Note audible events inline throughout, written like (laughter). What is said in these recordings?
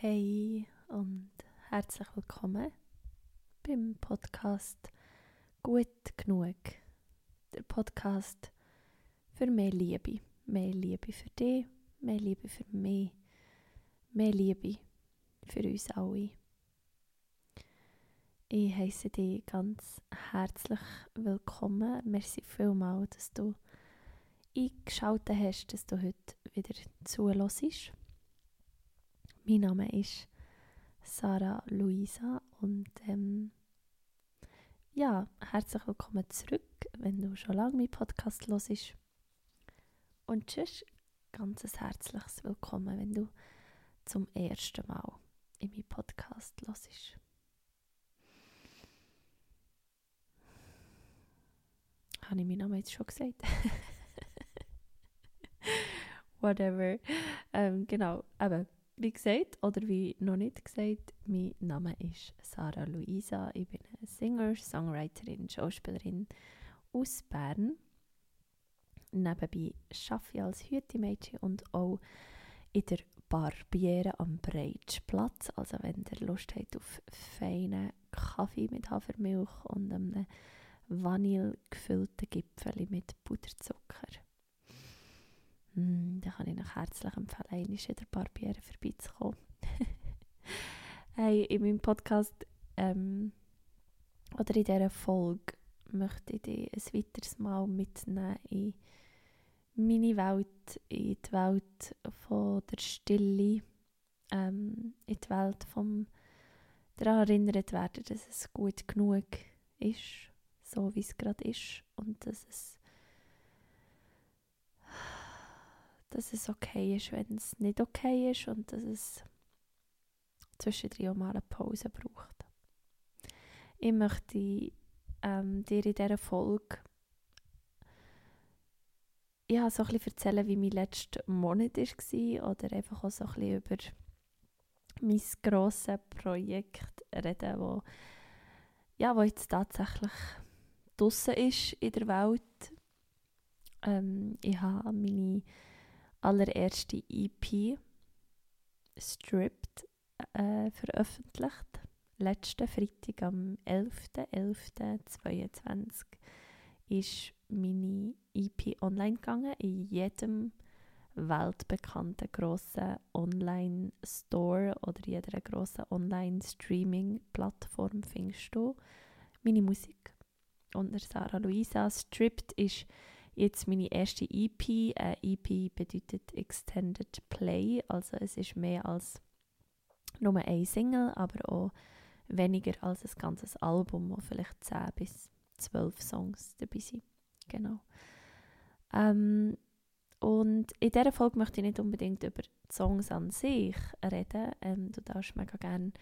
Hey und herzlich willkommen beim Podcast Gut genug. Der Podcast für mehr Liebe. Mehr Liebe für dich, mehr Liebe für mich, mehr Liebe für uns alle. Ich heiße dich ganz herzlich willkommen. Merci vielmals, dass du eingeschaltet hast, dass du heute wieder zuhörst. Mein Name ist Sarah Luisa und ähm, ja, herzlich willkommen zurück, wenn du schon lange meinen Podcast hörst. Und tschüss, ganz herzliches Willkommen, wenn du zum ersten Mal in meinen Podcast hörst. Habe ich meinen Namen jetzt schon gesagt? (laughs) Whatever. Ähm, genau, aber wie gesagt, oder wie noch nicht gesagt, mein Name ist Sarah Luisa. Ich bin eine Singer, Songwriterin, Schauspielerin aus Bern. Nebenbei arbeite ich als Hütemädchen und auch in der Barbiere am Breitschplatz. Also wenn ihr Lust habt auf feinen Kaffee mit Hafermilch und einem vanillegefüllten Gipfel mit Puderzucker Mm, da kann ich noch herzlich empfehlen, einmal in der Barbiere vorbeizukommen. (laughs) hey, in meinem Podcast ähm, oder in dieser Folge möchte ich dich ein weiteres Mal mitnehmen in meine Welt, in die Welt von der Stille, ähm, in die Welt vom daran erinnert werden, dass es gut genug ist, so wie es gerade ist und dass es dass es okay ist, wenn es nicht okay ist und dass es zwischendrin auch mal eine Pause braucht. Ich möchte ähm, dir in dieser Folge ja, so ein erzählen, wie mein letzter Monat war oder einfach auch so ein über mein grosses Projekt reden, wo, ja, wo jetzt tatsächlich draußen ist in der Welt. Ähm, ich habe meine allererste EP Stripped äh, veröffentlicht. Letzten Freitag am 11.11.22 ist meine EP online gegangen. In jedem weltbekannten grossen Online-Store oder jeder grossen Online-Streaming-Plattform findest du meine Musik. Und Sarah Luisa Stripped ist jetzt meine erste EP. Äh, EP bedeutet Extended Play, also es ist mehr als nur ein Single, aber auch weniger als ein ganzes Album, wo vielleicht 10 bis 12 Songs dabei sind. Genau. Ähm, und in dieser Folge möchte ich nicht unbedingt über die Songs an sich reden. Ähm, du darfst mega gerne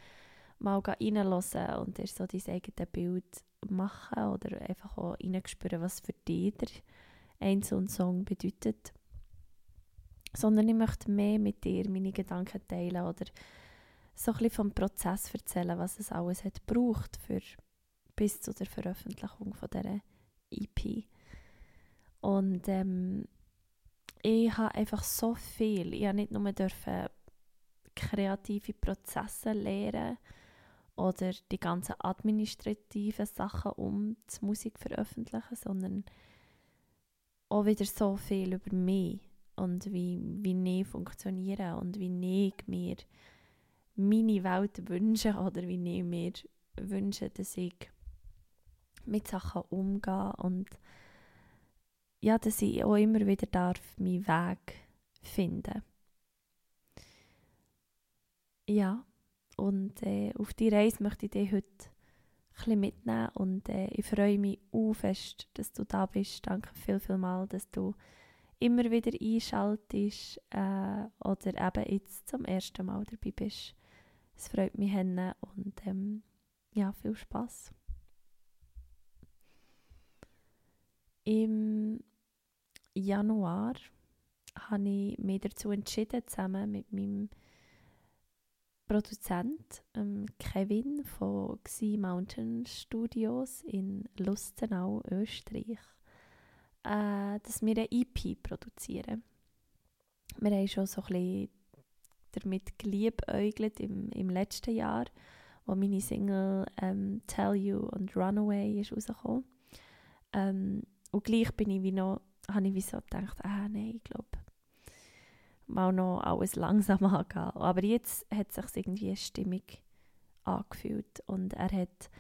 mal reinhören und dir so dein eigenes Bild machen oder einfach auch reinspüren, was für dich einzelnen Song bedeutet. Sondern ich möchte mehr mit dir meine Gedanken teilen oder so ein vom Prozess erzählen, was es alles hat gebraucht für bis zu der Veröffentlichung von dieser EP. Und ähm, ich habe einfach so viel, ich habe nicht nur dürfen kreative Prozesse lernen oder die ganzen administrativen Sachen um die Musik veröffentlichen, sondern auch wieder so viel über mich und wie, wie ich funktioniere und wie ich mir meine Welt wünsche oder wie ich mir wünsche, dass ich mit Sachen umgehe und ja, dass ich auch immer wieder darf meinen Weg finden. Ja, und äh, auf die Reise möchte ich dich heute bisschen mitnehmen und äh, ich freue mich auch fest, dass du da bist. Danke viel, viel mal, dass du immer wieder einschaltest äh, oder eben jetzt zum ersten Mal dabei bist. Es freut mich hin und ähm, ja, viel Spaß. Im Januar habe ich mich dazu entschieden, zusammen mit meinem Produzent ähm, Kevin von Xi Mountain Studios in Lustenau, Österreich, äh, dass wir eine EP produzieren. Wir haben schon so ein damit geliebäugelt im, im letzten Jahr, wo meine Single ähm, «Tell You» und «Runaway» ist rausgekommen. Ähm, und gleich bin ich wie noch, habe ich wie so gedacht, ah nein, ich glaube, mal noch alles langsam (laughs) angehen. Aber jetzt hat sich irgendwie stimmig angefühlt und er hat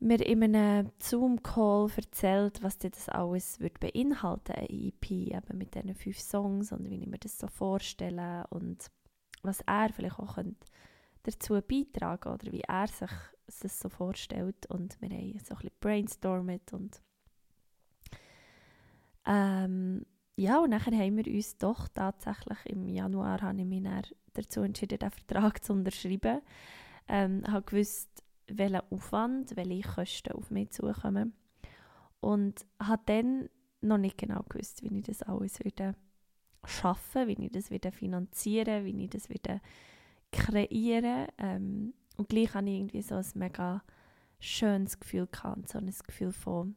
mir in einem Zoom-Call erzählt, was das alles wird beinhalten eine EP, eben mit diesen fünf Songs und wie ich mir das so vorstelle und was er vielleicht auch könnte dazu beitragen oder wie er sich das so vorstellt und wir haben so ein bisschen brainstormt und ähm, ja, und nachher haben wir uns doch tatsächlich im Januar habe ich mich dazu entschieden, den Vertrag zu unterschreiben. Ähm, habe gewusst, welchen Aufwand, welche Kosten auf mich zukommen. Und habe dann noch nicht genau gewusst, wie ich das alles wieder schaffen, wie ich das wieder finanzieren, wie ich das wieder kreieren. Ähm, und gleich hatte ich irgendwie so ein mega schönes Gefühl gehabt, so ein Gefühl von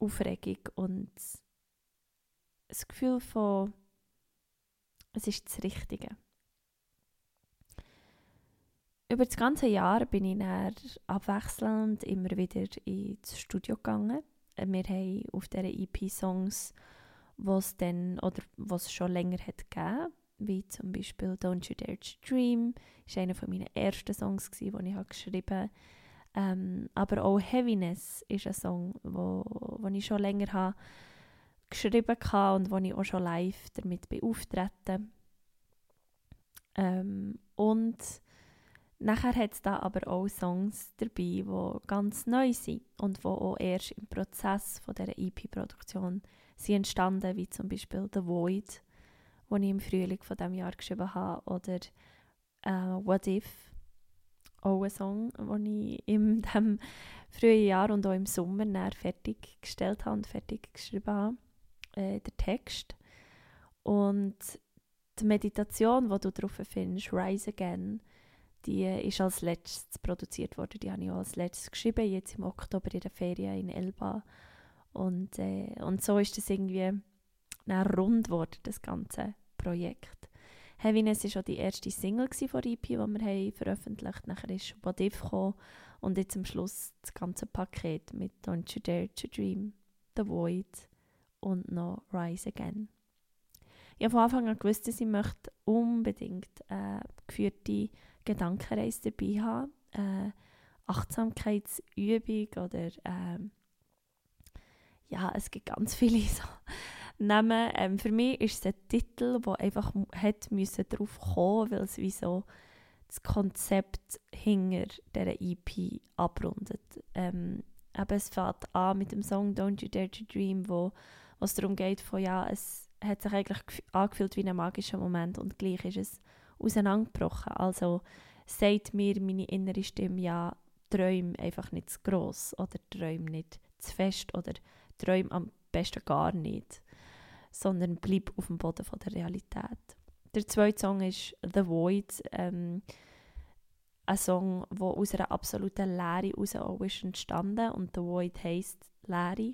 Aufregung und ein Gefühl von, es ist das Richtige über das ganze Jahr bin ich dann abwechselnd immer wieder ins Studio gegangen. Wir haben auf dieser EP Songs, was dann oder was schon länger hat gegeben, wie zum Beispiel Don't You Dare to Dream, ist einer von meinen ersten Songs die ich habe geschrieben. Ähm, aber auch Heaviness ist ein Song, wo ich schon länger habe geschrieben habe und wo ich auch schon live damit beauftreten. Ähm, und Nachher hat es da aber auch Songs dabei, die ganz neu sind und die auch erst im Prozess von dieser EP-Produktion sind entstanden, wie zum Beispiel «The Void», den ich im Frühling von diesem Jahr geschrieben habe, oder äh, «What If», auch ein Song, den ich in (laughs) diesem frühen Jahr und auch im Sommer fertiggestellt habe und fertig geschrieben habe, äh, der Text. Und die Meditation, die du darauf findest, «Rise Again», die ist als letztes produziert worden. Die habe ich auch als letztes geschrieben, jetzt im Oktober in der Ferien in Elba. Und, äh, und so ist das irgendwie rund geworden, das ganze Projekt. Heaviness war auch die erste Single von EP, die wir haben veröffentlicht haben. Nachher ist What If gekommen und jetzt am Schluss das ganze Paket mit Don't You Dare to Dream, The Void und noch Rise Again. Ich habe von Anfang an gewusst, dass ich möchte unbedingt äh, geführte Gedankenreise dabei haben, äh, Achtsamkeitsübung oder äh, ja, es gibt ganz viele (laughs) so Namen. Ähm, für mich ist es ein Titel, der einfach hat müssen drauf kommen, weil es wie so das Konzept hinter dieser EP abrundet. Ähm, aber es fängt an mit dem Song Don't You Dare to Dream, wo es darum geht, von ja, es hat sich eigentlich angefühlt wie ein magischer Moment und gleich ist es auseinandergebrochen. Also sagt mir meine innere Stimme, ja, träum einfach nicht zu gross oder träum nicht zu fest oder träum am besten gar nicht, sondern bleib auf dem Boden von der Realität. Der zweite Song ist The Void, ähm, ein Song, der aus einer absoluten Leere heraus auch ist entstanden und The Void heisst Leere.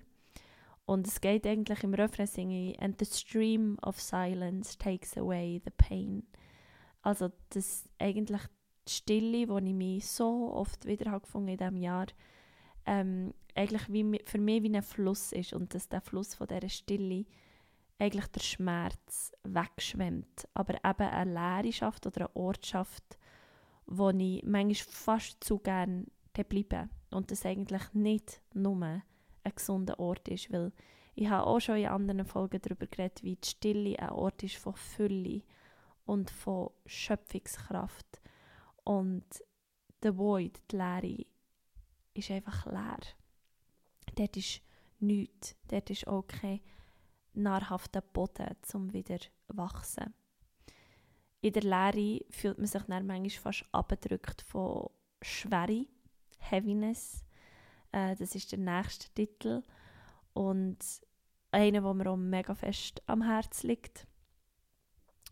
Und es geht eigentlich im Refrain singe «And the stream of silence takes away the pain». Also, dass eigentlich die Stille, die ich mich so oft wieder habe gefunden in diesem Jahr, ähm, eigentlich wie, für mich wie ein Fluss ist und dass der Fluss von dieser Stille eigentlich der Schmerz wegschwemmt, aber eben eine Leere schafft oder eine Ort schafft, wo ich manchmal fast zu gerne bleibe und das eigentlich nicht nur ein gesunder Ort ist, weil ich habe auch schon in anderen Folgen darüber geredet, wie die Stille ein Ort ist von Fülle und von Schöpfungskraft. Und der Void, die Leere, ist einfach leer. Dort ist nichts. Dort ist auch kein nahrhafter Boden, um wieder zu wachsen. In der Leere fühlt man sich dann manchmal fast abgedrückt von Schwere, Heaviness. Äh, das ist der nächste Titel. Und einer, der mir auch mega fest am Herzen liegt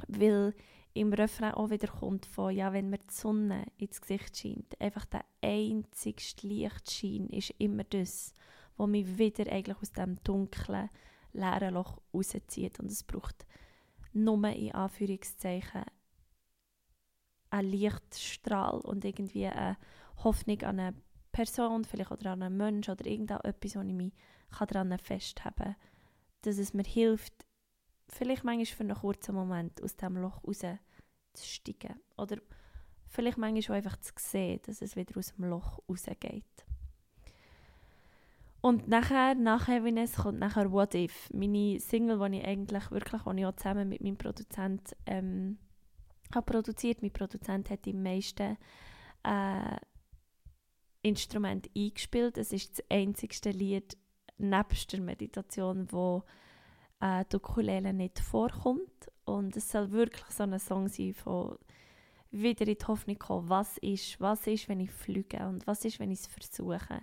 weil im Refrain auch wieder kommt von, ja, wenn mir die Sonne ins Gesicht scheint, einfach der einzigste Lichtschein ist immer das, was mich wieder eigentlich aus dem dunklen, leeren Loch rauszieht. Und es braucht nur in Anführungszeichen ein Lichtstrahl und irgendwie eine Hoffnung an eine Person, vielleicht oder an einen Menschen oder irgendetwas, wo ich mich daran festhalten kann. Dass es mir hilft, vielleicht manchmal für einen kurzen Moment aus diesem Loch rauszusteigen. Oder vielleicht manchmal auch einfach zu sehen, dass es wieder aus dem Loch rausgeht. Und nachher, nach Heaviness, kommt nachher What If. Meine Single, die ich eigentlich wirklich, ich auch zusammen mit meinem Produzent ähm, habe produziert. Mein Produzent hat die meisten äh, Instrumente eingespielt. Es ist das einzigste Lied nebst der Meditation, wo äh, die Ukulele nicht vorkommt. Und es soll wirklich so ein Song sein von wieder in die Hoffnung kommen, was ist, was ist, wenn ich fliege und was ist, wenn ich es versuche.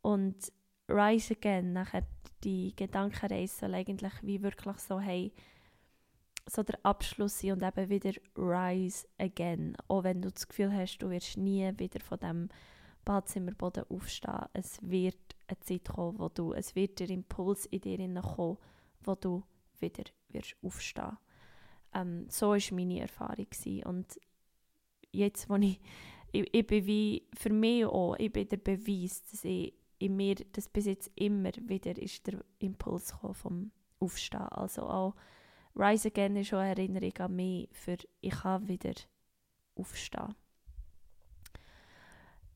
Und Rise Again, nachher die Gedankenreise soll eigentlich wie wirklich so, hey, so der Abschluss sein und eben wieder Rise Again. Auch wenn du das Gefühl hast, du wirst nie wieder von dem Badzimmerboden aufstehen. Es wird eine Zeit kommen, wo du, es wird der Impuls in dir kommen, wo du wieder wirst aufstehen. Ähm, so war meine Erfahrung. Gewesen. Und jetzt, wo ich, ich, ich bin wie, für mich auch, ich bin der Beweis, dass ich in mir, dass bis jetzt immer wieder ist der Impuls vom Aufstehen. Also auch Rise Again ist schon eine Erinnerung an mich, für ich kann wieder aufstehen.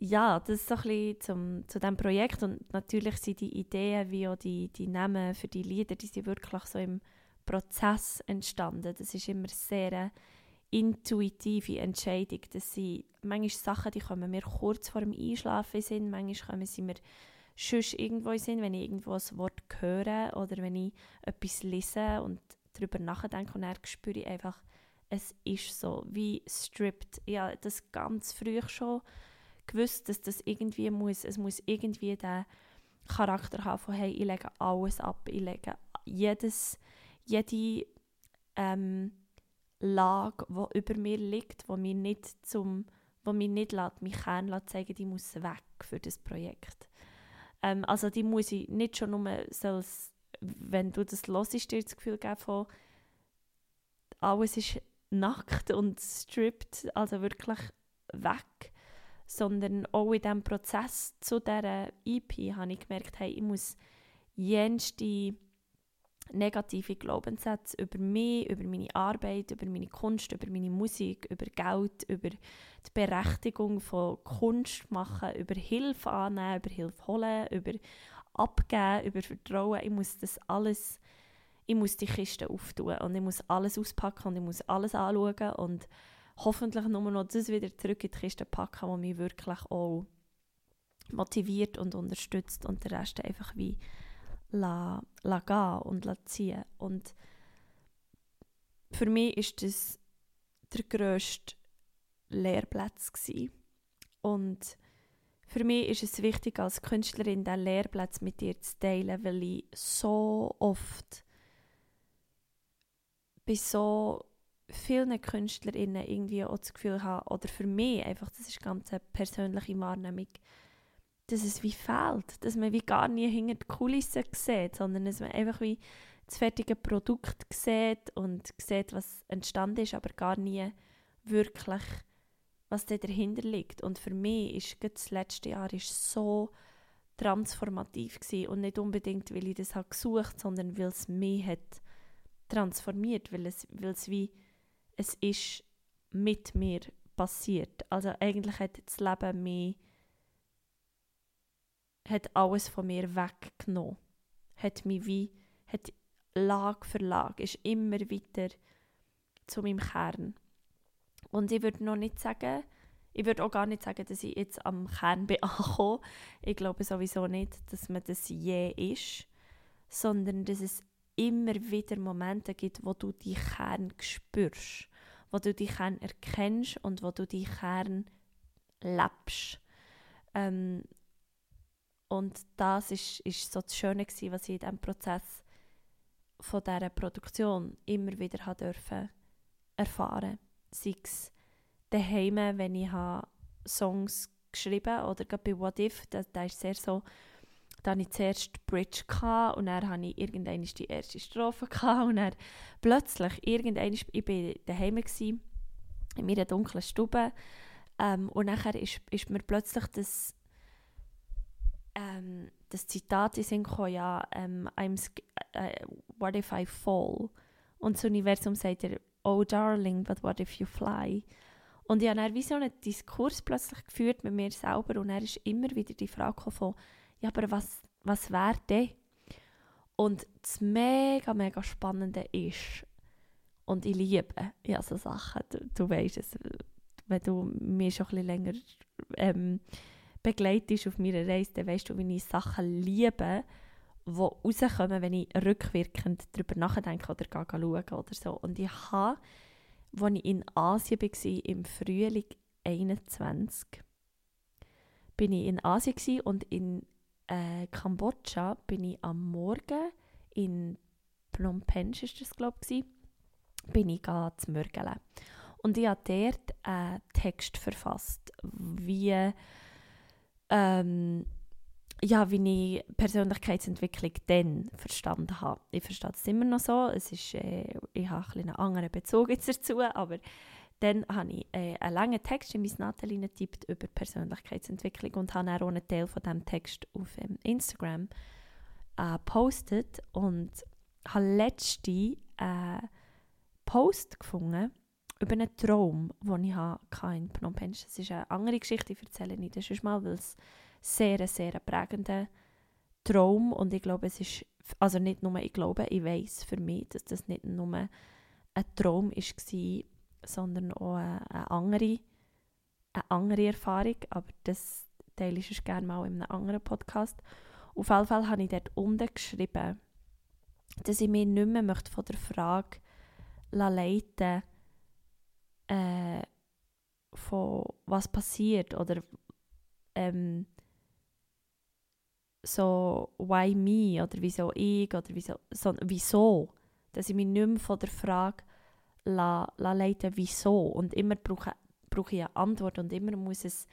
Ja, das ist so ein bisschen zum, zu diesem Projekt und natürlich sind die Ideen wie auch die, die Namen für die Lieder, die sind wirklich so im Prozess entstanden. Das ist immer sehr intuitive Entscheidung. Das sind manchmal Sachen, die kommen mir kurz vor dem Einschlafen sind, manchmal kommen sie mir sonst irgendwo sind, wenn ich irgendwo ein Wort höre oder wenn ich etwas lese und darüber nachdenke und dann spüre ich einfach, es ist so, wie stripped. Ja, das ganz früh schon gewusst, dass das irgendwie muss, es muss irgendwie den Charakter haben von, hey, ich lege alles ab, ich lege jedes, jede ähm, Lage, die über mir liegt, die mich nicht zum, wo mich nicht lässt, mich Kern lässt, zeigen, die muss weg für das Projekt. Ähm, also die muss ich nicht schon nur, soll's, wenn du das hörst, dir das Gefühl geben von, alles ist nackt und stripped, also wirklich weg, sondern auch in diesem Prozess zu dieser EP habe ich gemerkt, hey, ich muss jenste negative Glaubenssätze über mich, über meine Arbeit, über meine Kunst, über meine Musik, über Geld, über die Berechtigung von Kunst machen, über Hilfe annehmen, über Hilfe holen, über abgeben, über Vertrauen. Ich muss das alles, ich muss die Kiste auftun und ich muss alles auspacken und ich muss alles anschauen und hoffentlich nur noch das wieder zurück in die Kiste packen, was mich wirklich auch motiviert und unterstützt und der Rest einfach wie la, la gehen und la ziehen. Und für mich ist das der grösste Lehrplatz gewesen. Und für mich ist es wichtig, als Künstlerin diesen Lehrplatz mit dir zu teilen, weil ich so oft bei so vielen KünstlerInnen irgendwie auch das Gefühl habe, oder für mich einfach, das ist ganz eine persönliche Wahrnehmung, dass es wie fehlt, dass man wie gar nie hinter die Kulissen sieht, sondern dass man einfach wie das fertige Produkt sieht und sieht, was entstanden ist, aber gar nie wirklich, was da dahinter liegt. Und für mich ist das letzte Jahr ist so transformativ gewesen. und nicht unbedingt, weil ich das habe gesucht, sondern weil es mich hat transformiert, weil es, weil es wie es ist mit mir passiert. Also eigentlich hat das Leben mich hat alles von mir weggenommen. Hat mich wie, hat Lag für Lag, ist immer weiter zu meinem Kern. Und ich würde noch nicht sagen, ich würde auch gar nicht sagen, dass ich jetzt am Kern (laughs) bin. Ich glaube sowieso nicht, dass man das je ist, sondern dass es immer wieder Momente gibt, wo du die Kern spürst, wo du die Kern erkennst und wo du die Kern lebst. Ähm, und das ist, ist so das Schöne gewesen, was ich in diesem Prozess von dieser Produktion immer wieder habe dürfen erfahren. Sei es daheim, wenn ich Songs geschrieben habe, oder gerade bei What If, da, da ist sehr so, da hatte ich zuerst die Bridge gehabt, und dann hatte ich irgendwann die erste Strophe gehabt, und dann plötzlich, irgendwann, ich war daheim, gewesen, in meiner dunklen Stube. Ähm, und nachher ist, ist mir plötzlich das, ähm, das Zitat in Sinn gekommen, ja, ähm, I'm uh, what if I fall? Und das Universum sagt dir, oh darling, but what if you fly? Und ich habe dann wie so einen Diskurs plötzlich geführt mit mir selber und er ist immer wieder die Frage von, ja, aber was, was wäre denn? Und das mega, mega Spannende ist, und ich liebe ja, so Sachen, du, du weißt es, wenn du mich schon ein bisschen länger ähm, begleitest auf meiner Reise, dann weißt du, wie ich Sachen liebe, die rauskommen, wenn ich rückwirkend darüber nachdenke oder gehe schauen oder so. Und ich habe, als ich in Asien war, im Frühling 21, bin ich in Asien und in äh, Kambodscha bin ich am Morgen in Phnom Penh, ist das glaube ich, bin ich zu mürgeln. Und ich habe dort einen Text verfasst, wie, ähm, ja, wie ich Persönlichkeitsentwicklung dann verstanden habe. Ich verstehe es immer noch so. Es ist, äh, ich habe ein einen anderen Bezug jetzt dazu, aber dann habe ich äh, einen langen Text in mein Nathalie getippt über Persönlichkeitsentwicklung und habe auch einen Teil von diesem Text auf ähm, Instagram äh, gepostet und habe letzte äh, Post gefunden über einen Traum, den ich hatte in Phnom Penh. Das ist eine andere Geschichte, ich erzähle nicht das ist mal, weil es sehr, sehr prägender Traum und ich glaube, es ist, also nicht nur ich glaube, ich weiß für mich, dass das nicht nur ein Traum war, sondern auch eine, andere, eine andere Erfahrung, aber das teile ich gerne mal in einem anderen Podcast. Auf jeden Fall habe ich dort unten geschrieben, dass ich mich nicht mehr möchte von der Frage leiten äh, von was passiert oder ähm, so why me oder wieso ich oder wieso, so, wieso, dass ich mich nicht mehr von der Frage leiten, wieso und immer brauche, brauche ich eine Antwort und immer muss es,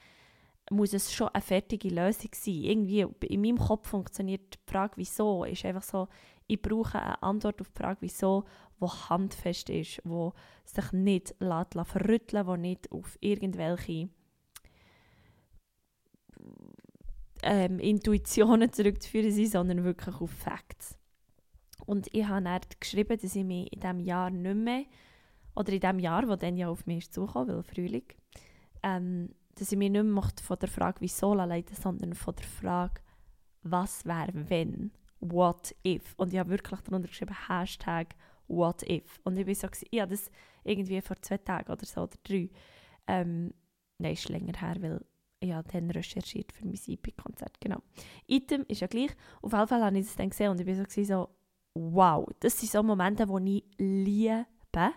muss es schon eine fertige Lösung sein. Irgendwie in meinem Kopf funktioniert die Frage, wieso, ist einfach so, ich brauche eine Antwort auf die Frage, wieso, wo handfest ist, wo sich nicht lässt, verrütteln wo nicht auf irgendwelche ähm, Intuitionen zurückzuführen sind, sondern wirklich auf Facts. Und ich habe dann geschrieben, dass ich mich in diesem Jahr nicht mehr, oder in dem Jahr, wo dann ja auf mich zugekommen, weil Frühling, ähm, dass ich mich nicht mehr von der Frage, wieso leiten, sondern von der Frage, was wäre, wenn, what if. Und ich habe wirklich darunter geschrieben, Hashtag what if. Und ich war so, ja, das irgendwie vor zwei Tagen oder so, oder drei. Ähm, nein, ist länger her, weil ich dann recherchiert für mein EP-Konzert, genau. Item ist ja gleich. Auf jeden Fall habe ich das dann gesehen und ich war so wow, das sind so Momente, die ich liebe,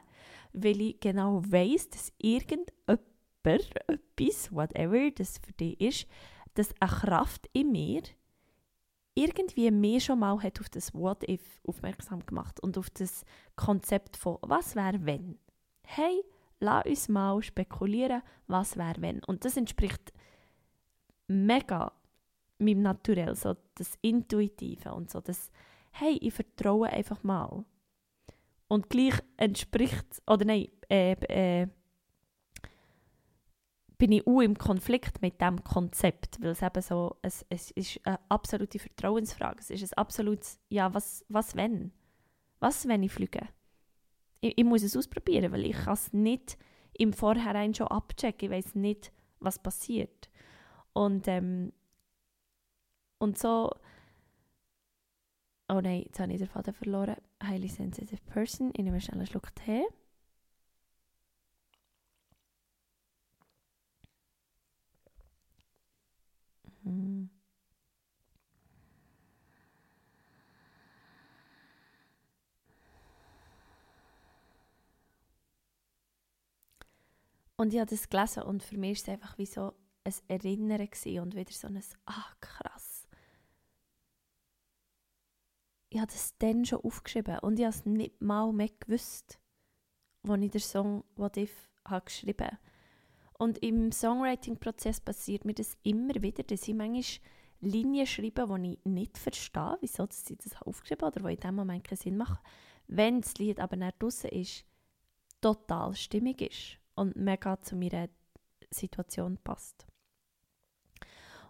weil ich genau weiss, dass irgendjemand, etwas, whatever das für dich ist, dass eine Kraft in mir irgendwie mehr schon mal hat auf das What If aufmerksam gemacht und auf das Konzept von was wäre wenn. Hey, lass uns mal spekulieren, was wäre wenn. Und das entspricht mega meinem Naturell, so das Intuitive und so das hey, ich vertraue einfach mal. Und gleich entspricht, oder nein, äh, äh, bin ich auch im Konflikt mit dem Konzept, weil es eben so, es, es ist eine absolute Vertrauensfrage. Es ist ein absolutes, ja, was, was wenn? Was, wenn ich fliege? Ich, ich muss es ausprobieren, weil ich kann es nicht im Vorhinein schon abchecken. Ich weiß nicht, was passiert. Und, ähm, und so, oh nein, jetzt habe ich den Faden verloren. Highly sensitive person, ich nehme schnell einen Schluck Tee. Mhm. Und ich habe das gelesen und für mich war es einfach wie so ein Erinnern und wieder so ein «Ah, krass». Ich habe das dann schon aufgeschrieben und ich habe es nicht mal mehr gewusst, als ich den Song «What If» habe geschrieben habe. Und im Songwriting-Prozess passiert mir das immer wieder, dass ich manchmal Linien schreibe, die ich nicht verstehe, wieso sie das aufgeschrieben haben oder die in dem Moment keinen Sinn machen. Wenn das Lied aber nicht draussen ist, total stimmig ist und mega zu meiner Situation passt.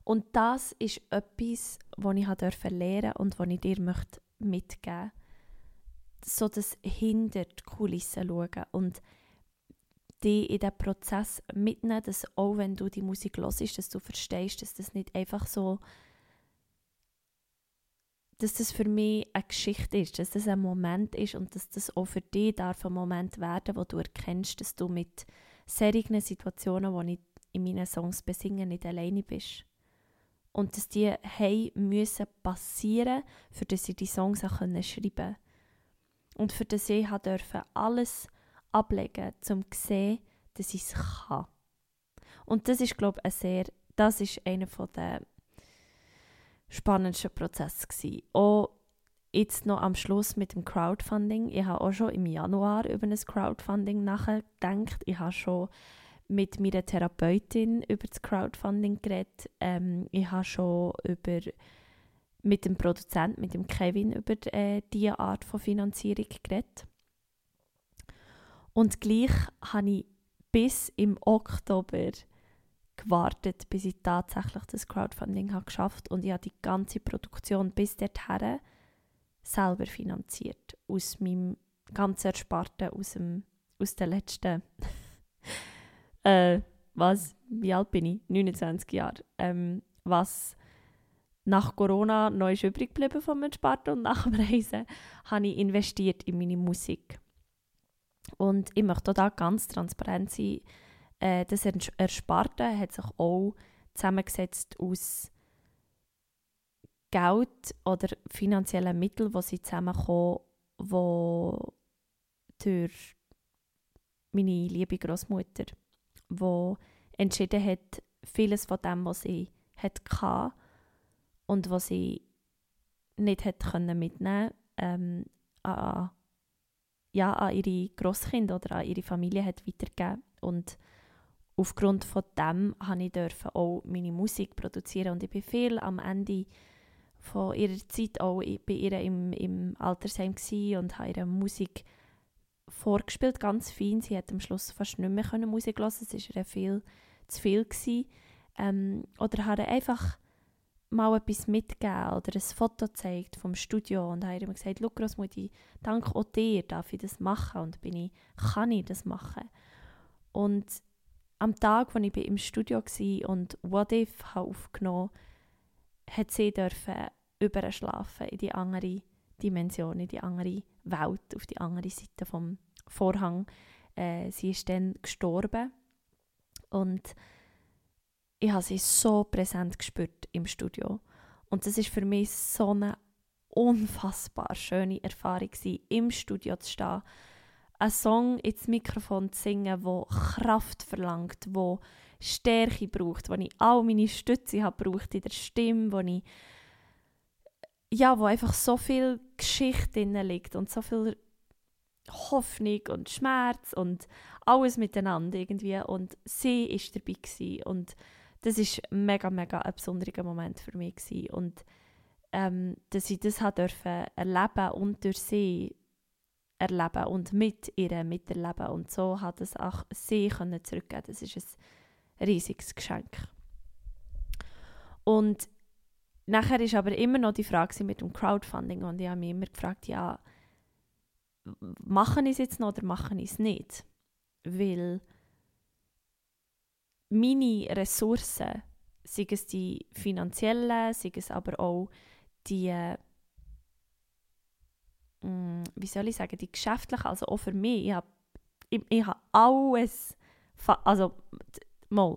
Und das ist etwas, was ich durfte lernen und was ich dir möchte mitgeben. So das hinter die Kulissen schauen und dich in diesen Prozess mitnehmen, dass auch wenn du die Musik hörst, dass du verstehst, dass das nicht einfach so dass das für mich eine Geschichte ist, dass das ein Moment ist und dass das auch für dich darf ein Moment werden, wo du erkennst, dass du mit solchen Situationen, die ich in meinen Songs besinge, nicht alleine bist. Und dass die hey müssen passieren, für dass ich die Songs auch schreiben konnte. Und für das ich durfte alles ablegen, um zu sehen, dass ich es kann. Und das ist, glaube ich, sehr, das ist einer der spannendsten Prozess gewesen. Auch jetzt noch am Schluss mit dem Crowdfunding. Ich habe auch schon im Januar über ein Crowdfunding nachgedacht. Ich habe schon mit meiner Therapeutin über das Crowdfunding geredet. Ähm, ich habe schon über, mit dem Produzenten, mit dem Kevin, über äh, diese Art von Finanzierung geredet. Und gleich habe ich bis im Oktober gewartet, bis ich tatsächlich das Crowdfunding habe geschafft und ich habe die ganze Produktion bis dorthin selber finanziert. Aus meinem ganzen Ersparten, aus, dem, aus den letzten, äh, was, wie alt bin ich? 29 Jahre. Ähm, was nach Corona noch ist übrig geblieben vom Ersparten und (laughs) nach dem Reisen, habe ich investiert in meine Musik. Und ich möchte da ganz transparent sein, äh, das Ersparte hat sich auch zusammengesetzt aus Geld oder finanziellen Mitteln, die sie zusammenkommen, wo durch meine liebe Großmutter, die entschieden hat, vieles von dem, was sie hatte und was sie nicht hat können mitnehmen ähm, an, ja, an ihre Großkinder oder an ihre Familie hat weitergegeben. Und aufgrund von dem habe ich auch meine Musik produzieren. Und ich bin viel am Ende von ihrer Zeit auch bei ihr im, im Altersheim und habe ihre Musik vorgespielt, ganz fein. Sie hat am Schluss fast nicht mehr Musik hören es war ihr viel zu viel. Gewesen. Ähm, oder habe einfach mal etwas mitgegeben oder ein Foto gezeigt vom Studio und habe ihr gesagt, «Schau, Grossmutti, dank auch dir darf ich das machen» und bin ich, kann ich das machen. Und am Tag, als ich im Studio war und What If aufgenommen hat sie dürfen überschlafen in die andere Dimension, in die andere Welt, auf die andere Seite vom Vorhang. Äh, sie ist dann gestorben und ich habe sie so präsent gespürt im Studio. Und das ist für mich so eine unfassbar schöne Erfahrung gewesen, im Studio zu stehen einen Song ins Mikrofon zu singen, wo Kraft verlangt, wo Stärke braucht, wo ich all meine Stütze habe braucht in der Stimme, wo ich ja, wo einfach so viel Geschichte drin liegt und so viel Hoffnung und Schmerz und alles miteinander irgendwie und sie ist dabei gewesen. und das ist mega mega ein besonderer Moment für mich gewesen. und ähm, dass ich das habe dürfen erleben und durch sie erleben und mit ihr miterleben. Und so hat es auch sie können zurückgeben. Das ist ein riesiges Geschenk. Und nachher ist aber immer noch die Frage mit dem Crowdfunding und ich habe mich immer gefragt, ja, machen ich es jetzt noch oder machen ich es nicht? Weil meine Ressourcen, sei es die finanziellen, sei es aber auch die mm, wie soll ich sagen, die geschäftliche, also auch für mich, ich habe ich, ich hab alles, also,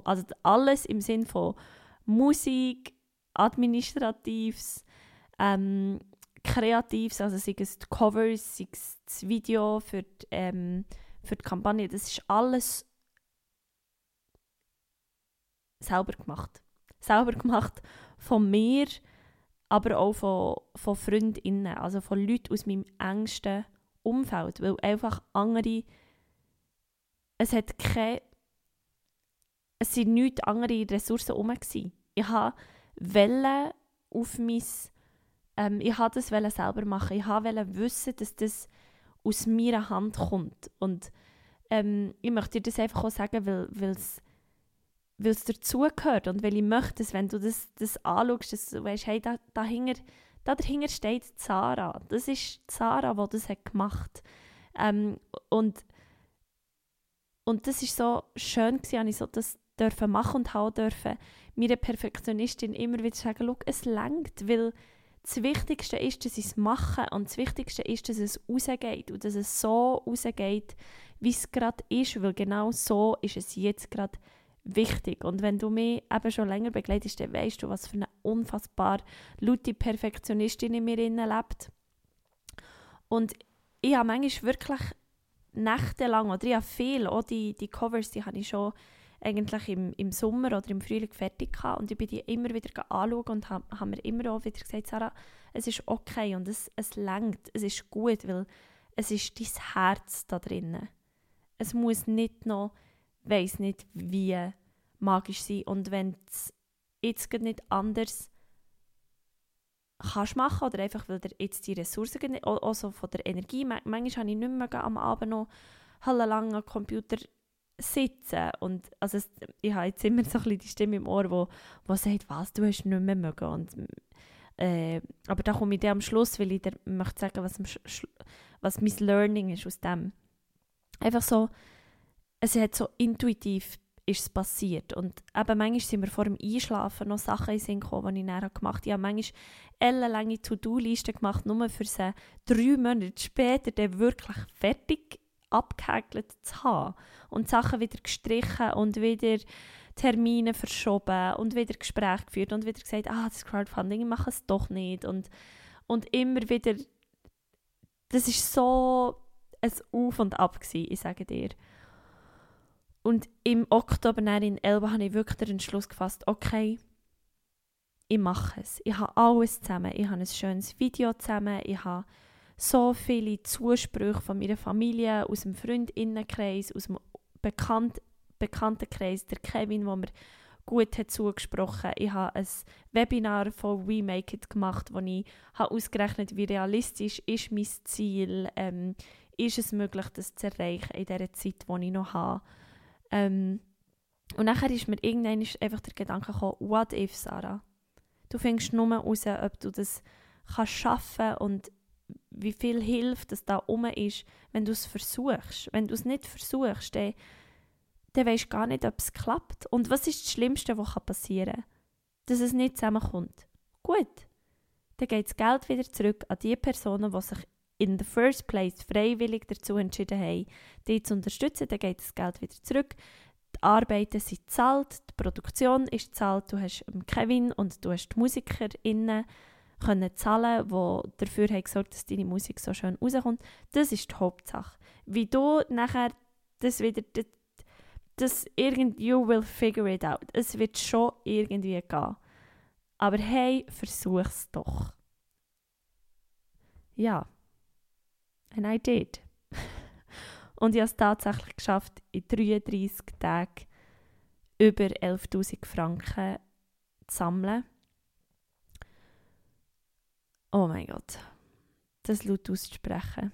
also alles im Sinn von Musik, Administratives, ähm, Kreatives, also sei es die Covers, sei es das Video für die, ähm, für die Kampagne, das ist alles selber gemacht. Selber gemacht von mir, aber auch von, von Freundinnen, also von Leuten aus meinem engsten Umfeld, weil einfach andere, es hat keine, es sind nichts andere Ressourcen herum Ich habe Welle auf mein, ähm, ich habe das selber machen, ich wollte wissen, dass das aus meiner Hand kommt. Und Ähm, ich möchte dir das einfach auch sagen, weil es weil es dazugehört. Und weil ich möchte, dass wenn du das, das anschaust, dass du weißt, hey, da, dahinter, da dahinter steht Zara. Das ist Zara, die das hat gemacht ähm, und und das ist so schön gewesen, ich so das dürfen machen und haben dürfen, mir Perfektionistin immer wieder sagen, schau, es längt, weil das Wichtigste ist, dass ich es mache und das Wichtigste ist, dass es rausgeht und dass es so rausgeht, wie es gerade ist, weil genau so ist es jetzt gerade wichtig. Und wenn du mich eben schon länger begleitest, dann weißt du, was für eine unfassbar laute Perfektionistin in mir lebt. Und ich habe manchmal wirklich nächtelang, oder ich habe viel, auch die, die Covers, die habe ich schon eigentlich im, im Sommer oder im Frühling fertig gehabt und ich bin die immer wieder anschauen und habe hab mir immer auch wieder gesagt, Sarah, es ist okay und es, es längt, es ist gut, weil es ist dein Herz da drinnen. Es muss nicht noch, weiß nicht wie, magisch sein und wenn es jetzt nicht anders kannst machen oder einfach, weil dir jetzt die Ressourcen also von der Energie, manchmal habe ich nicht mehr am Abend noch lang am Computer sitzen und also es, ich habe jetzt immer so ein die Stimme im Ohr, wo, wo sagt, was, du hast nicht mehr mögen und äh, aber da komme ich dann am Schluss, weil ich dir möchte sagen, was, was mein Learning ist aus dem. Einfach so, es hat so intuitiv ist es passiert. Und eben manchmal sind wir vor dem Einschlafen noch Sachen in Sinn gekommen, die ich dann gemacht habe. Ich habe manchmal ellenlange To-Do-Listen gemacht, nur für sie drei Monate später dann wirklich fertig abgehäkelt zu haben. Und Sachen wieder gestrichen und wieder Termine verschoben und wieder Gespräche geführt und wieder gesagt, ah, das Crowdfunding, ich mache es doch nicht. Und, und immer wieder, das ist so ein Auf und Ab gewesen, ich sage dir. Und im Oktober in Elba habe ich wirklich den Entschluss gefasst, okay, ich mache es. Ich habe alles zusammen. Ich habe ein schönes Video zusammen. Ich habe so viele Zusprüche von meiner Familie, aus dem Freundinnenkreis, aus dem Bekannt Bekanntenkreis, der Kevin, wo mir gut hat zugesprochen. Ich habe ein Webinar von We Make It gemacht, wo ich habe ausgerechnet, wie realistisch ist mein Ziel, ähm, ist es möglich, das zu erreichen in der Zeit, die ich noch habe. Ähm, und nachher ist mir irgendwann einfach der Gedanke gekommen, what if, Sarah? Du fängst nur raus, ob du das kannst schaffen und wie viel Hilfe das da oben ist, wenn du es versuchst. Wenn du es nicht versuchst, dann, dann weißt du gar nicht, ob es klappt. Und was ist das Schlimmste, was passieren kann? Dass es nicht zusammenkommt. Gut, dann geht das Geld wieder zurück an die Personen, die sich in the first place freiwillig dazu entschieden haben, die zu unterstützen, dann geht das Geld wieder zurück. Die Arbeiten sind zahlt, die Produktion ist zahlt, du hast Kevin und du hast die MusikerInnen können zahlen, die dafür haben gesorgt dass deine Musik so schön rauskommt. Das ist die Hauptsache. Wie du nachher das wieder, das, das irgend, you will figure it out. Es wird schon irgendwie gehen. Aber hey, versuch's doch. Ja. And I did. (laughs) Und ich habe es tatsächlich geschafft, in 33 Tagen über 11.000 Franken zu sammeln. Oh mein Gott. Das laut auszusprechen.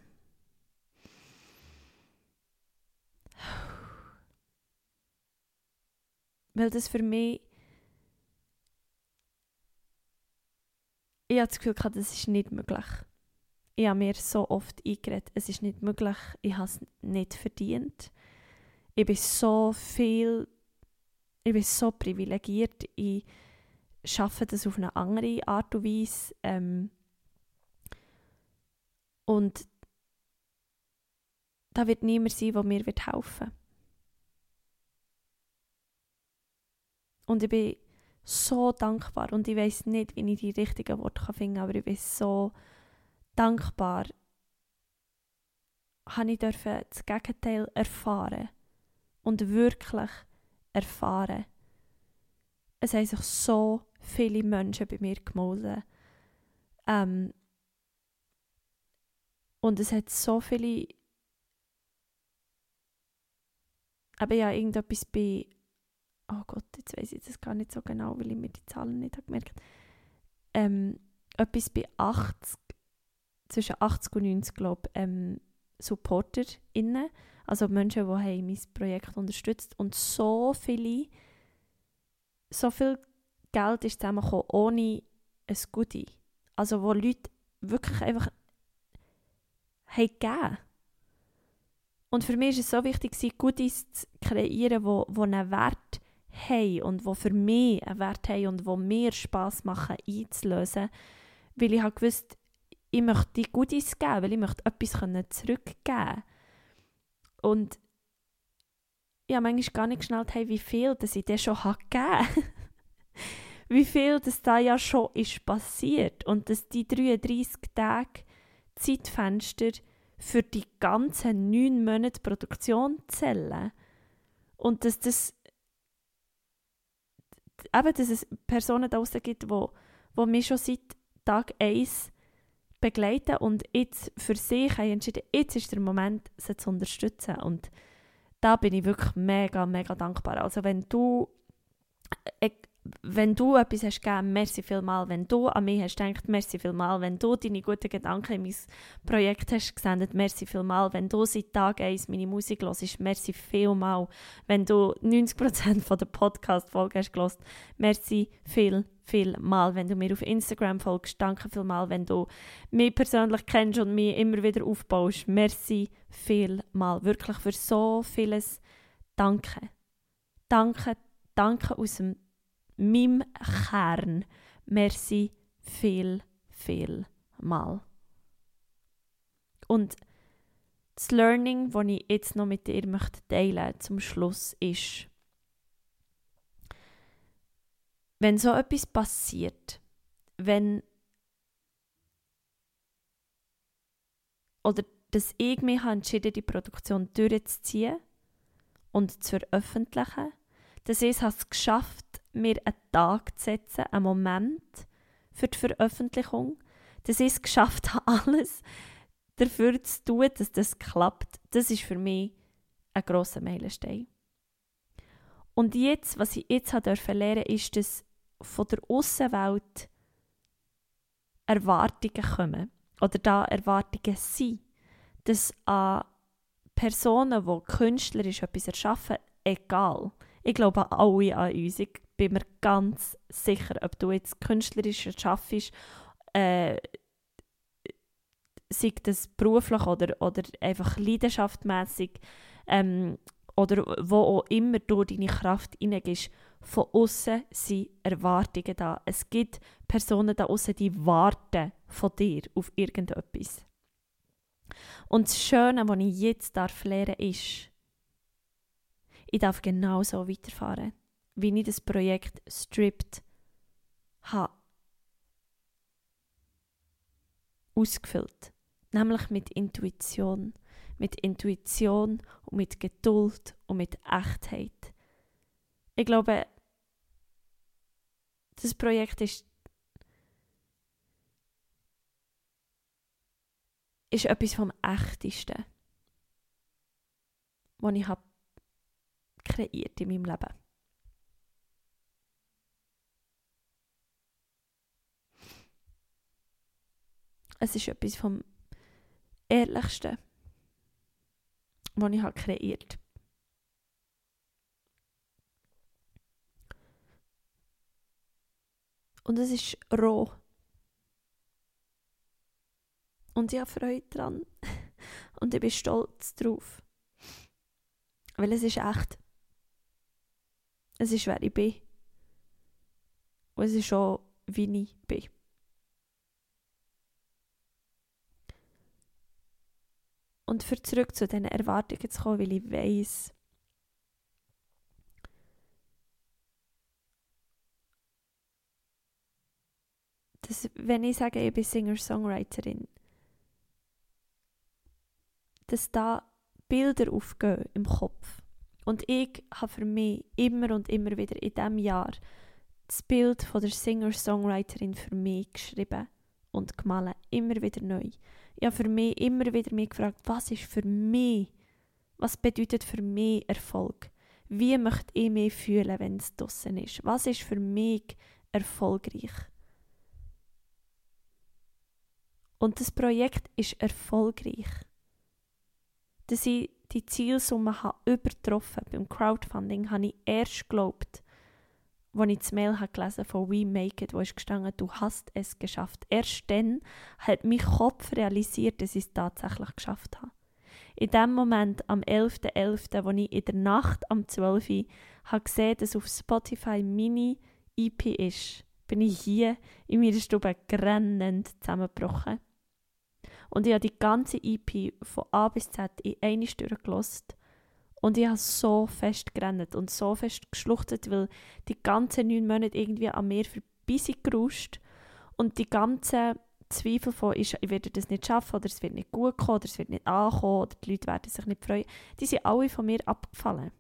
Weil das für mich. Ich habe das Gefühl, das ist nicht möglich ich habe mir so oft eingeredet, es ist nicht möglich, ich habe es nicht verdient. Ich bin so viel, ich bin so privilegiert, ich schaffe das auf eine andere Art und Weise. Ähm, und da wird niemand sein, der mir wird helfen wird. Und ich bin so dankbar und ich weiß nicht, wie ich die richtigen Worte finden kann, aber ich bin so dankbar habe ich dürfen das Gegenteil erfahren und wirklich erfahren. Es haben sich so viele Menschen bei mir gemeldet. Ähm, und es hat so viele. Aber ja, irgendetwas bei. Oh Gott, jetzt weiß ich das gar nicht so genau, weil ich mir die Zahlen nicht habe gemerkt ähm, Etwas bei 80 zwischen 80 und 90, glaube ähm, SupporterInnen. Also Menschen, die haben mein Projekt unterstützt und so viele, so viel Geld ist zusammengekommen, ohne ein Goodie. Also wo Leute wirklich einfach haben gegeben. Und für mich ist es so wichtig, Goodies zu kreieren, die, die einen Wert haben und die für mich einen Wert haben und die mir Spass machen einzulösen. Weil ich habe gewusst, ich möchte die Goodies geben, weil ich möchte etwas zurückgeben können. Und ich habe manchmal gar nicht geschnallt, hey, wie viel das ich dir schon gegeben habe. (laughs) wie viel das da ja schon ist passiert. Und dass die 33 Tage Zeitfenster für die ganzen neun Monate Produktion zählen. Und dass das eben, dass es Personen da draußen gibt, die, die mich schon seit Tag 1 begleiten und jetzt für sich haben entschieden, jetzt ist der Moment, sie zu unterstützen. Und da bin ich wirklich mega, mega dankbar. Also wenn du äh, wenn du etwas hast gegeben, merci vielmal. Wenn du an mich hast gedacht, merci vielmal. Wenn du deine guten Gedanken in mein Projekt hast gesendet, merci vielmal. Wenn du seit Tag 1 meine Musik hörst, merci vielmal. Wenn du 90% von der Podcast-Folge hast gehört, merci viel, viel mal. Wenn du mir auf Instagram folgst, danke vielmal. Wenn du mich persönlich kennst und mich immer wieder aufbaust, merci viel mal. Wirklich für so vieles Danke. Danke, danke aus dem meinem Kern. Merci viel, viel mal. Und das Learning, das ich jetzt noch mit dir möchte teilen zum Schluss, ist, wenn so etwas passiert, wenn oder dass ich mich habe entschieden, die Produktion durchzuziehen und zu veröffentlichen, dass ich es geschafft mir einen Tag zu setzen, einen Moment für die Veröffentlichung, dass ich es geschafft habe, (laughs) alles dafür zu tun, dass das klappt, das ist für mich ein grosser Meilenstein. Und jetzt, was ich jetzt habe lernen, ist, dass von der Außenwelt Erwartungen kommen oder da Erwartungen sind, dass an Personen, die künstlerisch etwas erschaffen, egal. Ich glaube alle an uns. Ich bin mir ganz sicher, ob du jetzt künstlerisch schaffst, äh, sei das beruflich oder, oder einfach leidenschaftmäßig ähm, oder wo auch immer du deine Kraft hineingehst, von außen sind Erwartungen da. Es gibt Personen da außen, die warten von dir auf irgendetwas. Und das Schöne, was ich jetzt darf lernen ist, ich darf genau so weiterfahren wie ich das Projekt Stripped habe ausgefüllt. Nämlich mit Intuition. Mit Intuition und mit Geduld und mit Echtheit. Ich glaube, das Projekt ist, ist etwas vom Echtesten, was ich habe kreiert in meinem Leben. Es ist etwas vom Ehrlichsten, was ich habe kreiert Und es ist roh. Und ich habe Freude daran. (laughs) Und ich bin stolz drauf. Weil es ist echt. Es ist, wer ich bin. Und es ist auch, wie ich bin. Und für zurück zu diesen Erwartungen zu kommen, weil ich weiß, dass, wenn ich sage, ich bin Singer-Songwriterin, dass da Bilder aufgehen im Kopf. Und ich habe für mich immer und immer wieder in diesem Jahr das Bild von der Singer-Songwriterin für mich geschrieben und gemalt. Immer wieder neu ich habe für mich immer wieder mich gefragt, was ist für mich, was bedeutet für mich Erfolg? Wie möchte ich mich fühlen, wenn es draußen ist? Was ist für mich erfolgreich? Und das Projekt ist erfolgreich. Dass ich die Zielsumme habe übertroffen beim Crowdfunding, habe ich erst geglaubt, als ich das Mail habe gelesen von We Make It, wo ist gestanden, du hast es geschafft. Erst dann hat mein Kopf realisiert, dass ich es tatsächlich geschafft habe. In dem Moment, am 11.11., .11., wo ich in der Nacht am 12. Uhr habe gesehen, dass auf Spotify meine EP ist, bin ich hier in meiner Stube grennend zusammengebrochen. Und ich habe die ganze EP von A bis Z in eine Stunde gelost. Und ich habe so fest gerannt und so fest geschluchtet, weil die ganzen neun Monate irgendwie an mir vorbei sind geruscht. Und die ganzen Zweifel von, ich werde das nicht schaffen oder es wird nicht gut kommen oder es wird nicht ankommen oder die Leute werden sich nicht freuen, die sind alle von mir abgefallen.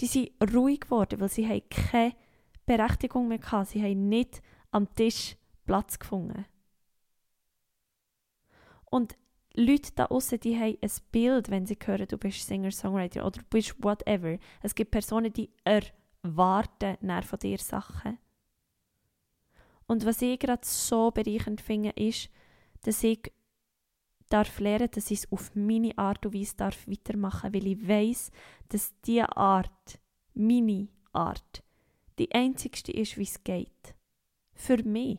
Die sind ruhig geworden, weil sie haben keine Berechtigung mehr hatten. Sie haben nicht am Tisch Platz gefunden. Und Leute da außen, die haben ein Bild, wenn sie hören, du bist Singer-Songwriter oder du bist whatever. Es gibt Personen, die erwarten von dir Sachen. Und was ich gerade so bereichernd finde, ist, dass ich darf lernen, dass ich es auf meine Art und Weise darf weitermachen weil ich weiß, dass diese Art, meine Art, die einzigste ist, wie es geht. Für mich.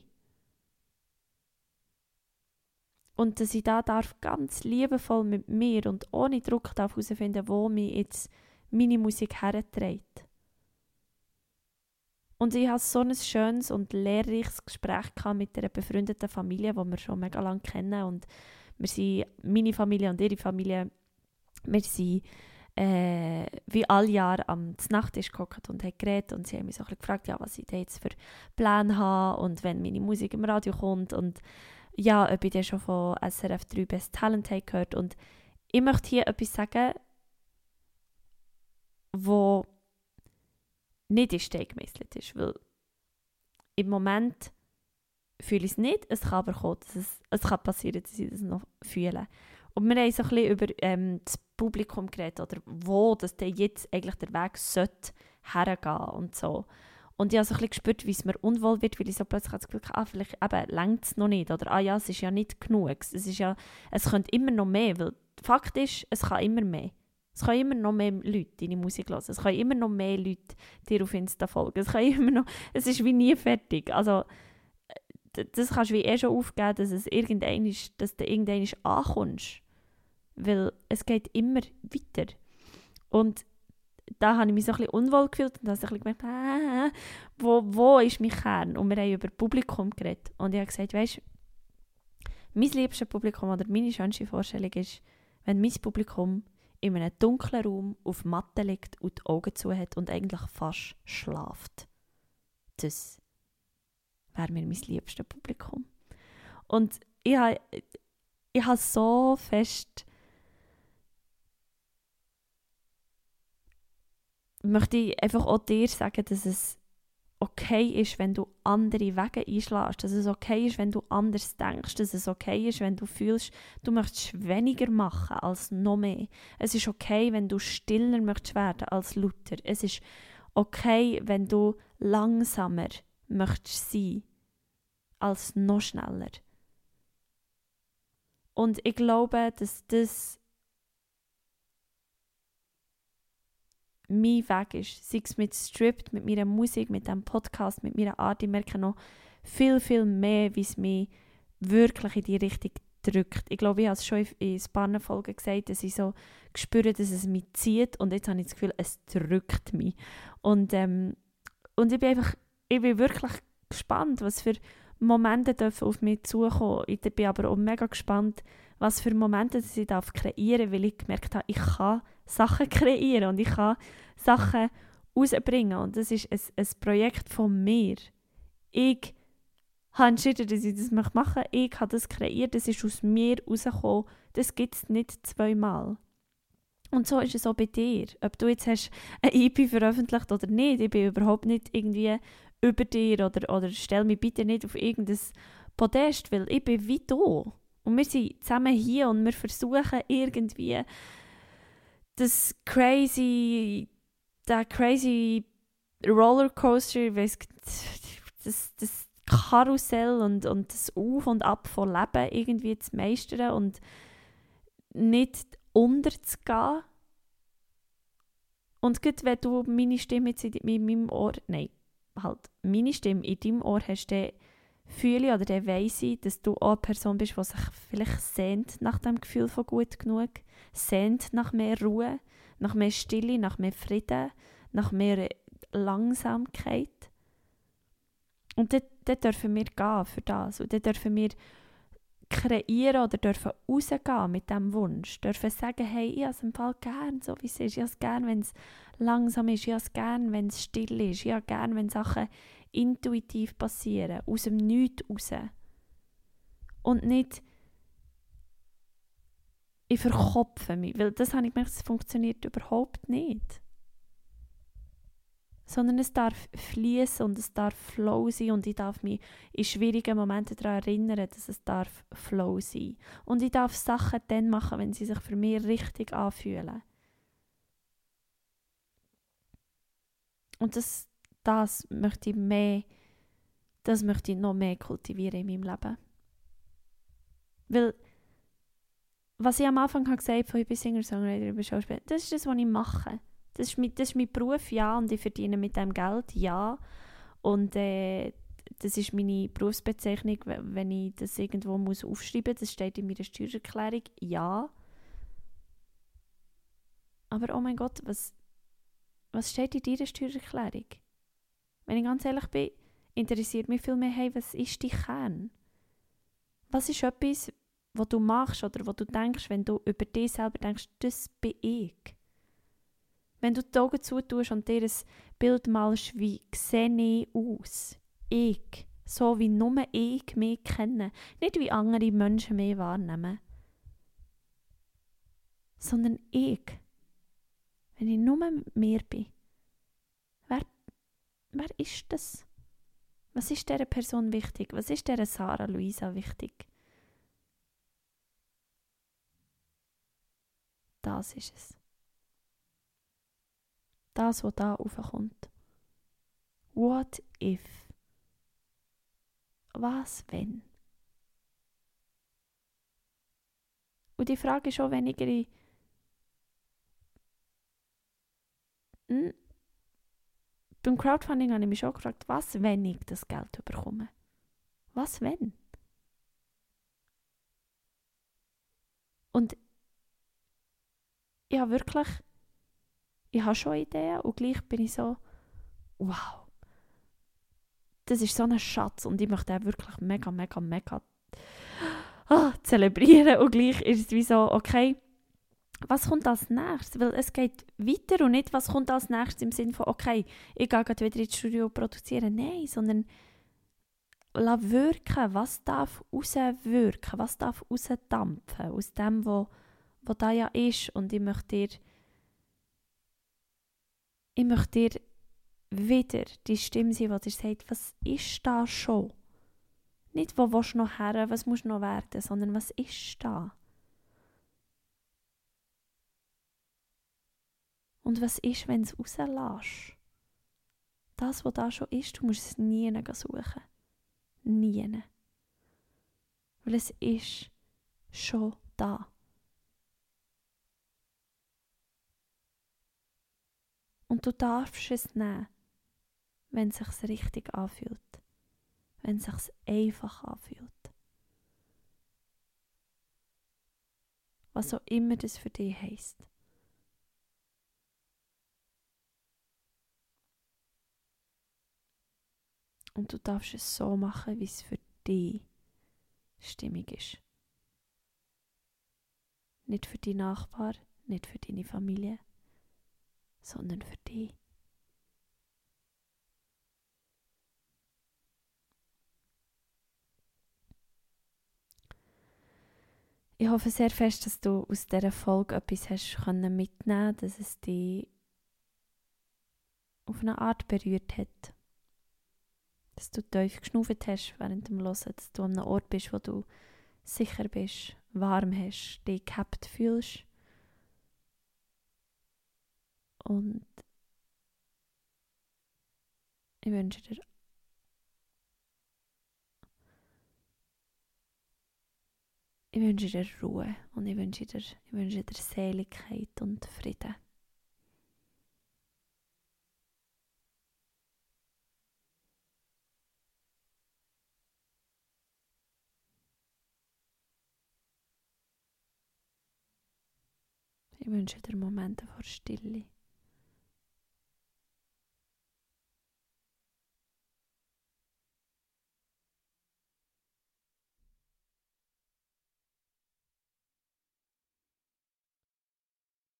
Und dass ich da darf ganz liebevoll mit mir und ohne Druck herausfinden, wo mich jetzt meine Musik herträgt. Und ich hatte so ein schönes und lehrreiches Gespräch mit einer befreundeten Familie, die wir schon mega lange kennen. Und wir sind, meine Familie und ihre Familie, wir sind äh, wie alle Jahre am Nachttisch gekocht und haben geredet und sie haben mich so ein gefragt, ja, was ich jetzt für Pläne habe und wenn meine Musik im Radio kommt und ja, ob ich dann schon von SRF 3 Best Talent habe gehört. Und ich möchte hier etwas sagen, wo nicht in Stein gemeißelt ist, weil im Moment fühle ich es nicht, es kann aber kommen, dass es, es kann passieren, dass ich das noch fühle. Und wir haben so ein bisschen über ähm, das Publikum geredet, oder wo das denn jetzt eigentlich der Weg sollte hergehen und so. Und ich habe so ein bisschen gespürt, wie es mir unwohl wird, weil ich so plötzlich das Gefühl habe, ah, vielleicht längt es noch nicht. Oder ah ja, es ist ja nicht genug. Es, ist ja, es könnte immer noch mehr, weil Fakt ist, es kann immer mehr. Es können immer noch mehr Leute deine Musik hören. Es können immer noch mehr Leute dir auf Insta folgen. Es, kann immer noch, es ist wie nie fertig. Also, das kannst du wie eh schon aufgeben, dass, es irgendein dass du irgendwann ankommst. Weil es geht immer weiter. Und da habe ich mich so ein bisschen unwohl gefühlt und habe so gemerkt, äh, wo, wo ist mein Kern? Und wir haben über Publikum geredet. Und ich habe gesagt, weißt du, mein liebstes Publikum oder meine schönste Vorstellung ist, wenn mein Publikum in einem dunklen Raum auf Matte liegt und die Augen zu hat und eigentlich fast schlaft. Das wäre mir mein liebstes Publikum. Und ich habe, ich habe so fest möchte ich einfach auch dir sagen, dass es okay ist, wenn du andere Wege einschlägst, dass es okay ist, wenn du anders denkst, dass es okay ist, wenn du fühlst, du möchtest weniger machen als noch mehr. Es ist okay, wenn du stiller möchtest werden als lauter. Es ist okay, wenn du langsamer möchtest sein als noch schneller. Und ich glaube, dass das mein Weg ist. Sei es mit Stripped, mit meiner Musik, mit dem Podcast, mit meiner Art. Ich merke noch viel, viel mehr, wie es mich wirklich in die Richtung drückt. Ich glaube, ich habe es schon in ein paar Folgen gesagt, dass ich so spüre, dass es mich zieht und jetzt habe ich das Gefühl, es drückt mich. Und, ähm, und ich bin einfach, ich bin wirklich gespannt, was für Momente dürfen auf mich zukommen. Ich bin aber auch mega gespannt, was für Momente ich darf kreieren darf, weil ich gemerkt habe, ich kann Sachen kreieren und ich kann Sachen rausbringen. Und das ist ein, ein Projekt von mir. Ich habe entschieden, dass ich das machen möchte. Ich habe das kreiert, das ist aus mir rausgekommen. Das gibt es nicht zweimal. Und so ist es auch bei dir. Ob du jetzt hast eine EP veröffentlicht oder nicht, ich bin überhaupt nicht irgendwie über dir oder, oder stell mich bitte nicht auf irgendein Podest, weil ich bin wie du. Und wir sind zusammen hier und wir versuchen irgendwie das crazy, der crazy Rollercoaster, weiss, das, das Karussell und, und das Auf und Ab von Leben irgendwie zu meistern und nicht unterzugehen. Und gerade wenn du meine Stimme jetzt in meinem Ohr, nein, halt meine Stimme in deinem Ohr hast, dann fühle oder dann weiss ich, dass du auch eine Person bist, die sich vielleicht sehnt nach dem Gefühl von gut genug, sehnt nach mehr Ruhe, nach mehr Stille, nach mehr Frieden, nach mehr Langsamkeit. Und dort, dort dürfen wir gehen für das. Und dort dürfen wir kreieren oder dürfen rausgehen mit diesem Wunsch. Dürfen sagen, hey, ich habe es im Fall gern, so wie es ist. Ich habe es gern, wenn es langsam ist. Ich habe es gern, wenn es still ist. Ich habe gern, wenn Sachen intuitiv passieren, aus dem Nichts raus. Und nicht ich verkopfe mich, weil das habe ich gemerkt, das funktioniert überhaupt nicht. Sondern es darf fließen und es darf Flow sein und ich darf mich in schwierigen Momenten daran erinnern, dass es darf Flow sein. Und ich darf Sachen dann machen, wenn sie sich für mich richtig anfühlen. Und das, das möchte ich mehr, das möchte ich noch mehr kultivieren in meinem Leben. Weil, was ich am Anfang habe gesagt habe, ich bin Singer-Songwriter, ich bin Schauspieler, das ist das, was ich mache. Das ist, mein, das ist mein Beruf, ja, und ich verdiene mit dem Geld, ja. Und äh, das ist meine Berufsbezeichnung, wenn ich das irgendwo muss aufschreiben muss, das steht in meiner Steuererklärung, ja. Aber oh mein Gott, was, was steht in deiner Steuererklärung? Wenn ich ganz ehrlich bin, interessiert mich viel mehr, hey, was ist dein Kern? Was ist etwas, was du machst oder was du denkst, wenn du über dich selber denkst, das bin ich? Wenn du die Augen zutust und dir ein Bild malst, wie sehe ich aus? Ich. So wie nur ich mich kenne. Nicht wie andere Menschen mich wahrnehmen. Sondern ich. Wenn ich nur mit mir bin. Wer, ist das? Was ist dieser Person wichtig? Was ist dieser Sarah Luisa wichtig? Das ist es. Das, was da aufkommt. What if? Was, wenn? Und die Frage ist auch weniger hm, beim Crowdfunding habe ich mich schon gefragt, was, wenn ich das Geld bekomme? Was, wenn? Und ich habe wirklich, ich habe schon Ideen und gleich bin ich so, wow, das ist so ein Schatz und ich möchte den wirklich mega, mega, mega ah, zelebrieren und gleich ist es wie so, okay, was kommt als nächstes? Weil es geht weiter und nicht, was kommt als nächstes im Sinne von, okay, ich gehe gerade wieder ins Studio produzieren. Nein, sondern lass wirken, was darf rauswirken, was darf rausdampfen aus dem, was wo da ja ist. Und ich möchte dir, ich möchte dir wieder die Stimme sein, die dir sagt, was ist da schon? Nicht, wo willst du noch her, was muss noch werden, sondern was ist da? Und was ist, wenn du es rauslässt? Das, was da schon ist, du musst es nie suchen. Nie. Weil es ist schon da. Und du darfst es nehmen, wenn es sich richtig anfühlt. Wenn es sich einfach anfühlt. Was auch immer das für dich heisst. Und du darfst es so machen, wie es für dich stimmig ist. Nicht für die Nachbar, nicht für deine Familie, sondern für dich. Ich hoffe sehr fest, dass du aus dieser Folge etwas hast mitnehmen dass es dich auf eine Art berührt hat. Dass du tief geschnauft hast während dem Hören, dass du an einem Ort bist, wo du sicher bist, warm hast, dich gehabt fühlst und ich wünsche dir Ich wünsche dir Ruhe und ich wünsche dir, ich wünsche dir Seligkeit und Frieden. Ich wünsche dir Momente vor Stille.